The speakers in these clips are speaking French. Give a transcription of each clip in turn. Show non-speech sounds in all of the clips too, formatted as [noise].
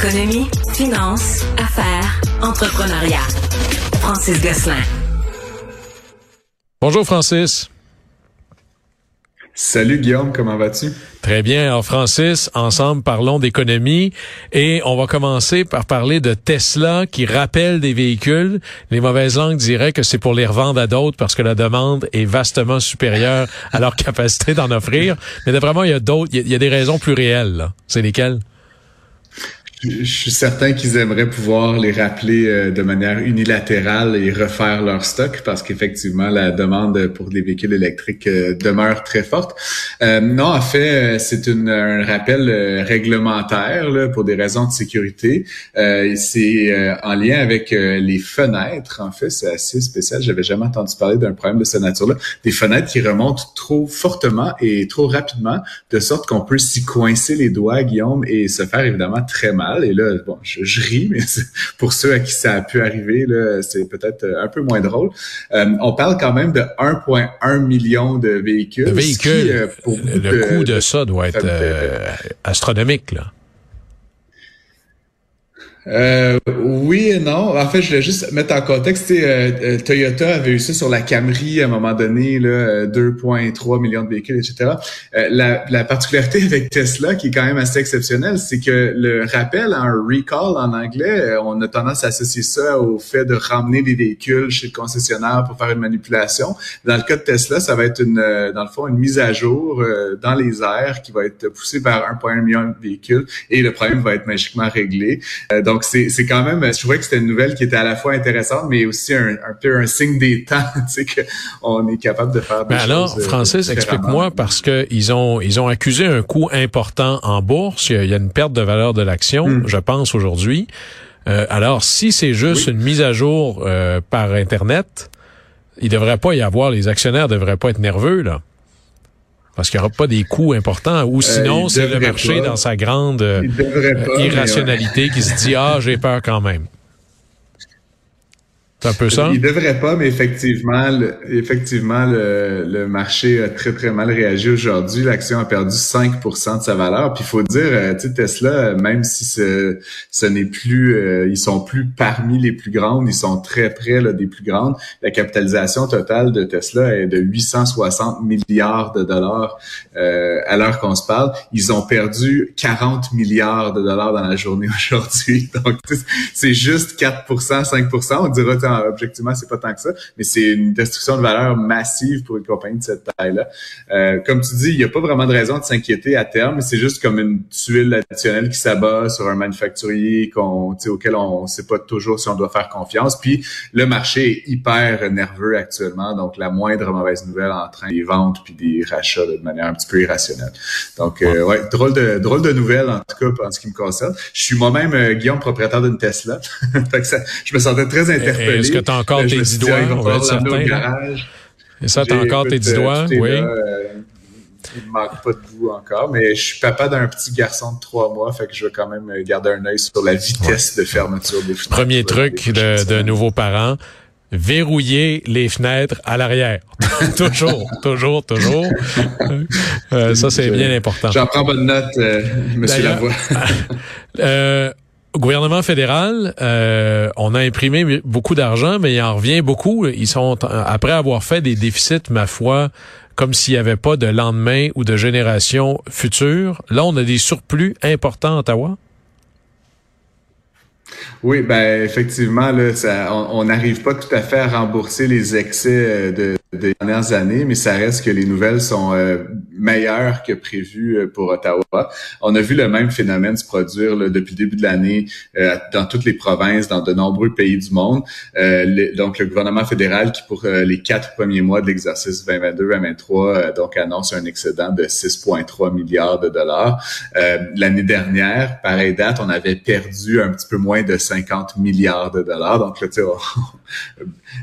Économie, finance, affaires, entrepreneuriat. Francis Gosselin. Bonjour Francis. Salut Guillaume, comment vas-tu? Très bien. Alors Francis, ensemble parlons d'économie et on va commencer par parler de Tesla qui rappelle des véhicules. Les mauvaises langues diraient que c'est pour les revendre à d'autres parce que la demande est vastement supérieure à leur [laughs] capacité d'en offrir. Mais d'après moi, il y a d'autres, il y a des raisons plus réelles. C'est lesquelles? Je suis certain qu'ils aimeraient pouvoir les rappeler euh, de manière unilatérale et refaire leur stock parce qu'effectivement, la demande pour les véhicules électriques euh, demeure très forte. Euh, non, en fait, c'est un rappel réglementaire pour des raisons de sécurité. c'est en lien avec les fenêtres. En fait, c'est assez spécial. J'avais jamais entendu parler d'un problème de cette nature-là. Des fenêtres qui remontent trop fortement et trop rapidement, de sorte qu'on peut s'y coincer les doigts, Guillaume, et se faire évidemment très mal. Et là, bon, je, ris, mais [laughs] pour ceux à qui ça a pu arriver, là, c'est peut-être euh, un peu moins drôle. Euh, on parle quand même de 1,1 million de véhicules. De véhicules. Euh, le coût de ça doit être astronomique, là. Euh, oui et non. En fait, je voulais juste mettre en contexte, euh, euh, Toyota avait eu ça sur la Camry à un moment donné, 2,3 millions de véhicules, etc. la, la, particularité [laughs] avec Tesla, qui est quand même assez exceptionnelle, c'est que le rappel, un recall en anglais, on a tendance à associer ça au fait de ramener des véhicules chez le concessionnaire pour faire une manipulation. Dans le cas de Tesla, ça va être une, dans le fond, une mise à jour dans les airs qui va être poussée par 1,1 million de véhicules et le problème va être magiquement réglé. donc, donc, c'est quand même, je trouvais que c'était une nouvelle qui était à la fois intéressante, mais aussi un, peu un signe des [laughs] temps, tu sais, qu'on est capable de faire des ben alors, euh, Francis, explique-moi, parce que ils ont, ils ont accusé un coût important en bourse. Il y a, une perte de valeur de l'action, hmm. je pense, aujourd'hui. Euh, alors, si c'est juste une mise à jour euh, par Internet, il devrait pas y avoir, les actionnaires devraient pas être nerveux, là. Parce qu'il n'y aura pas des coûts importants. Ou euh, sinon, c'est le marché dans sa grande euh, irrationalité qui se dit, ah, j'ai peur quand même. C'est un peu ça? Il devrait pas, mais effectivement, le, effectivement, le, le, marché a très, très mal réagi aujourd'hui. L'action a perdu 5 de sa valeur. Puis il faut dire, euh, tu sais, Tesla, même si ce, ce n'est plus, euh, ils sont plus parmi les plus grandes, ils sont très près là, des plus grandes. La capitalisation totale de Tesla est de 860 milliards de dollars euh, à l'heure qu'on se parle. Ils ont perdu 40 milliards de dollars dans la journée [laughs] aujourd'hui. Donc, c'est juste 4% 5 On objectivement, c'est pas tant que ça, mais c'est une destruction de valeur massive pour une compagnie de cette taille-là. Euh, comme tu dis, il n'y a pas vraiment de raison de s'inquiéter à terme, c'est juste comme une tuile additionnelle qui s'abat sur un manufacturier qu'on, auquel on ne sait pas toujours si on doit faire confiance. Puis le marché est hyper nerveux actuellement, donc la moindre mauvaise nouvelle entraîne des ventes puis des rachats de manière un petit peu irrationnelle. Donc, euh, ouais, drôle de drôle de nouvelle en tout cas en ce qui me concerne. Je suis moi-même euh, Guillaume, propriétaire d'une Tesla. [laughs] fait que ça, je me sentais très interpellé. Est-ce que tu as encore tes dix doigts? On va être certain. Et ça, tu as encore tes dix doigts? Oui. Euh, il ne manque pas de goût encore, mais je suis papa d'un petit garçon de trois mois, fait que je vais quand même garder un œil sur la vitesse de fermeture des fenêtres. Premier truc de, de nouveaux parents, verrouiller les fenêtres à l'arrière. [laughs] toujours, toujours, toujours. Euh, ça, c'est bien important. J'en prends bonne note, euh, Monsieur Lavoie. [laughs] euh, gouvernement fédéral, euh, on a imprimé beaucoup d'argent, mais il en revient beaucoup. Ils sont après avoir fait des déficits, ma foi, comme s'il n'y avait pas de lendemain ou de génération future. Là, on a des surplus importants à Ottawa. Oui, ben effectivement, là, on n'arrive pas tout à fait à rembourser les excès euh, de des dernières années, mais ça reste que les nouvelles sont euh, meilleures que prévues euh, pour Ottawa. On a vu le même phénomène se produire depuis le début de l'année euh, dans toutes les provinces, dans de nombreux pays du monde. donc, le gouvernement fédéral qui, pour les quatre premiers mois de l'exercice 2022-2023, donc annonce un excédent de 6,3 milliards de dollars. L'année dernière, pareille date, on avait perdu un petit peu moins de 50 milliards de dollars. Donc, là, tu sais,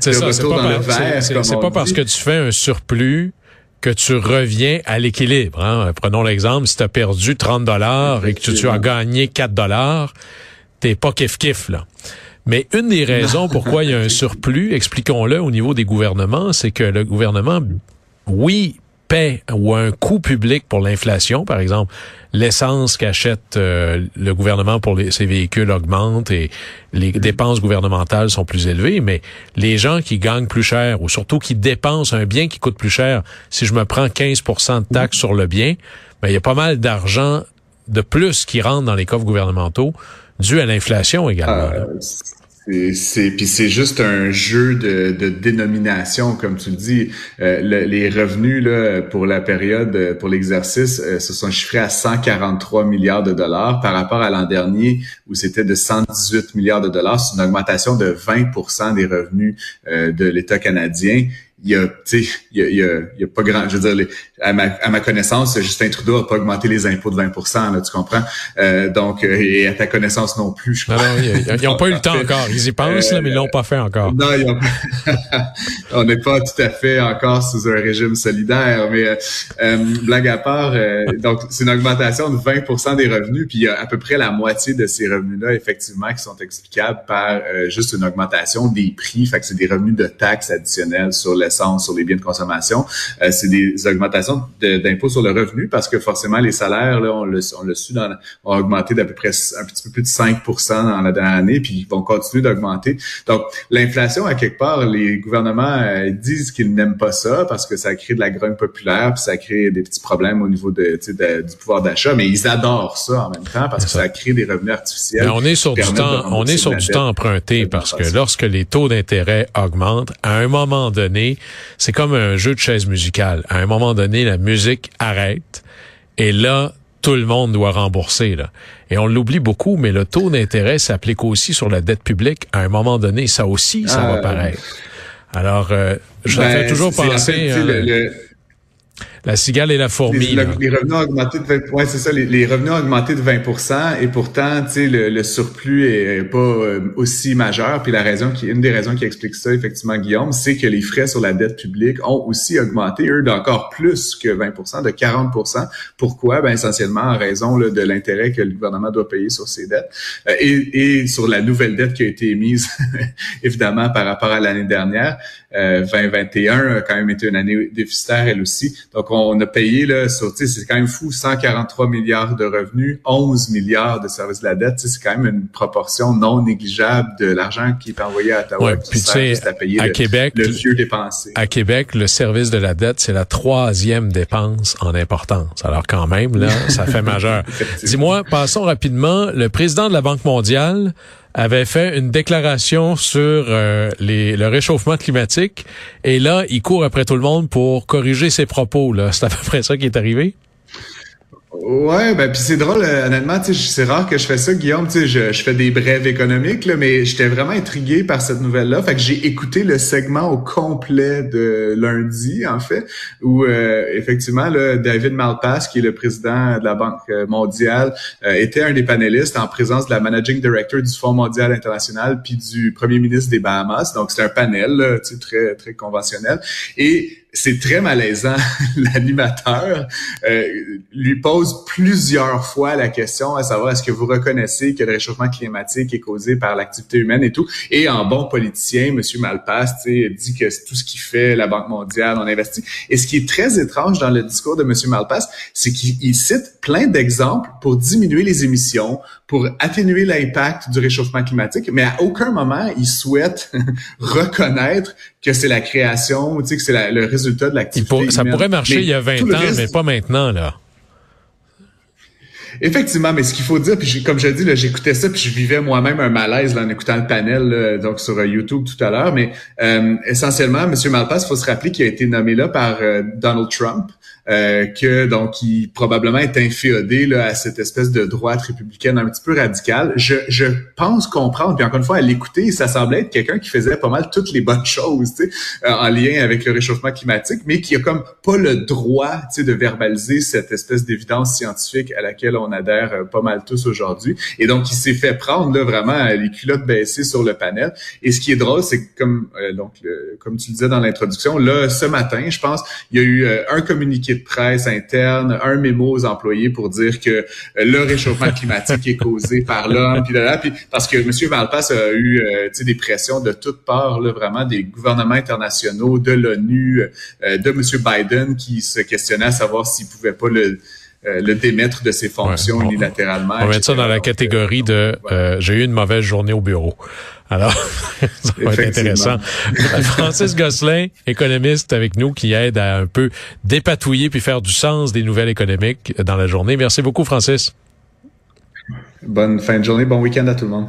[laughs] c'est ça, c'est pas, parce que tu fais un surplus que tu reviens à l'équilibre. Hein? Prenons l'exemple, si tu as perdu 30 dollars et que tu, as gagné 4 dollars, t'es pas kiff-kiff, là. Mais une des raisons pourquoi il y a un [laughs] surplus, expliquons-le au niveau des gouvernements, c'est que le gouvernement, oui, paie ou un coût public pour l'inflation, par exemple, l'essence qu'achète euh, le gouvernement pour les, ses véhicules augmente et les dépenses gouvernementales sont plus élevées, mais les gens qui gagnent plus cher ou surtout qui dépensent un bien qui coûte plus cher, si je me prends 15% de taxes sur le bien, ben, il y a pas mal d'argent de plus qui rentre dans les coffres gouvernementaux dû à l'inflation également. Ah, c'est puis c'est juste un jeu de, dénomination, comme tu le dis. Euh, les revenus là pour la période, pour l'exercice, euh, se sont chiffrés à 143 milliards de dollars par rapport à l'an dernier où c'était de 118 milliards de dollars. C'est une augmentation de 20% des revenus euh, de l'État canadien il y a, tu sais, il y a, il y a, pas grand, je veux dire, à, ma, à ma connaissance, Justin Trudeau a pas augmenté les impôts de 20 là, tu comprends? Euh, donc, euh, et à ta connaissance non plus, je crois. Non, ils n'ont pas eu le temps [laughs] encore. Ils y pensent, là, mais ils l'ont pas fait encore. Non, ils ont... [laughs] on n'est pas tout à fait encore sous un régime solidaire, mais euh, euh blague à part, donc c'est une augmentation de 20% des revenus, puis il y a à peu près la moitié de ces revenus-là, effectivement, qui sont explicables par juste une augmentation des prix. Fait que c'est des revenus de taxes additionnelles sur le sur les biens de consommation. Euh, c'est des augmentations d'impôts sur le revenu parce que forcément les salaires, là, on le, on su, dans, ont augmenté d'à peu près un petit peu plus de 5 dans la dernière année, puis ils vont continuer d'augmenter. Donc l'inflation, à quelque part, les gouvernements euh, disent qu'ils n'aiment pas ça parce que ça crée de la grogne populaire, puis ça crée des petits problèmes au niveau de, du pouvoir d'achat, mais ils adorent ça en même temps parce que ça crée des revenus artificiels. Mais on est sur du temps, on est sur du temps emprunté parce que lorsque les taux d'intérêt augmentent, à un moment donné, c'est comme un jeu de chaise musicale. À un moment donné, la musique arrête et là, tout le monde doit rembourser. Là. Et on l'oublie beaucoup, mais le taux d'intérêt s'applique aussi sur la dette publique. À un moment donné, ça aussi, ça va euh, paraître. Alors, euh, je ben, fais toujours penser... La cigale et la fourmi. Les, revenus ont augmenté de 20, ouais, c'est ça, les, revenus ont augmenté de 20% et pourtant, tu sais, le, surplus est pas euh, aussi majeur. Puis la raison qui, une des raisons qui explique ça, effectivement, Guillaume, c'est que les frais sur la dette publique ont aussi augmenté, eux, d'encore plus que 20% de 40% Pourquoi? Ben, essentiellement en raison de l'intérêt que le gouvernement doit payer sur ses dettes euh, et, et sur la nouvelle dette qui a été émise, [laughs] évidemment, par rapport à l'année dernière. 2021 euh, a quand même été une année déficitaire, elle aussi. Donc, on a payé, là, sur, c'est quand même fou, 143 milliards de revenus, 11 milliards de services de la dette. C'est quand même une proportion non négligeable de l'argent qui est envoyé à Ottawa. Ouais, puis tu sais, à, payer à Québec, le vieux dépensé. À Québec, le service de la dette, c'est la troisième dépense en importance. Alors quand même, là, ça fait majeur. [laughs] Dis-moi, passons rapidement. Le président de la Banque mondiale avait fait une déclaration sur euh, le réchauffement climatique et là, il court après tout le monde pour corriger ses propos. [laughs] C'est à peu près ça qui est arrivé. Ouais, ben puis c'est drôle, euh, honnêtement, c'est rare que je fais ça, Guillaume, tu sais, je, je, fais des brèves économiques, là, mais j'étais vraiment intrigué par cette nouvelle-là. Fait que j'ai écouté le segment au complet de lundi, en fait, où euh, effectivement, là, David Malpass, qui est le président de la Banque mondiale, euh, était un des panélistes en présence de la managing director du Fonds mondial international puis du premier ministre des Bahamas. Donc c'est un panel, là, très très conventionnel. Et c'est très malaisant. [laughs] L'animateur euh, lui pose plusieurs fois la question à savoir est-ce que vous reconnaissez que le réchauffement climatique est causé par l'activité humaine et tout? Et en bon politicien, M. Malpass dit que tout ce qui fait la Banque mondiale, on investit. Et ce qui est très étrange dans le discours de M. Malpass, c'est qu'il cite plein d'exemples pour diminuer les émissions, pour atténuer l'impact du réchauffement climatique, mais à aucun moment il souhaite [laughs] reconnaître que c'est la création, que c'est le résultat de l'activité. Ça pourrait marcher il y a 20 ans, mais pas maintenant, là. Effectivement, mais ce qu'il faut dire, puis comme je dis, j'écoutais ça, puis je vivais moi-même un malaise là, en écoutant le panel donc sur euh, YouTube tout à l'heure. Mais euh, essentiellement, M. Malpass, il faut se rappeler qu'il a été nommé là par euh, Donald Trump. Euh, que donc il probablement est inféodé là, à cette espèce de droite républicaine un petit peu radicale. Je, je pense comprendre, puis encore une fois, à l'écouter, ça semblait être quelqu'un qui faisait pas mal toutes les bonnes [laughs] choses tu euh, en lien avec le réchauffement climatique, mais qui a comme pas le droit de verbaliser cette espèce d'évidence scientifique à laquelle on adhère euh, pas mal tous aujourd'hui. Et donc, il s'est fait prendre là, vraiment les culottes baissées sur le panel. Et ce qui est drôle, c'est que comme donc comme tu le disais dans l'introduction, là ce matin, je pense, il y a eu un communiqué de presse interne, un mémo aux employés pour dire que euh, le réchauffement climatique est causé par l'homme, puis là, puis parce que M. Malpass a eu euh, des pressions de toutes parts, là, vraiment des gouvernements internationaux, de l'ONU, euh, de M. Biden qui se questionnait à savoir s'il pouvait pas le le démettre de ses fonctions unilatéralement. On va mettre ça dans la catégorie de j'ai eu une mauvaise journée au bureau. Alors, [laughs] ça va être intéressant. [laughs] Francis Gosselin, économiste avec nous, qui aide à un peu dépatouiller puis faire du sens des nouvelles économiques dans la journée. Merci beaucoup, Francis. Bonne fin de journée, bon week-end à tout le monde.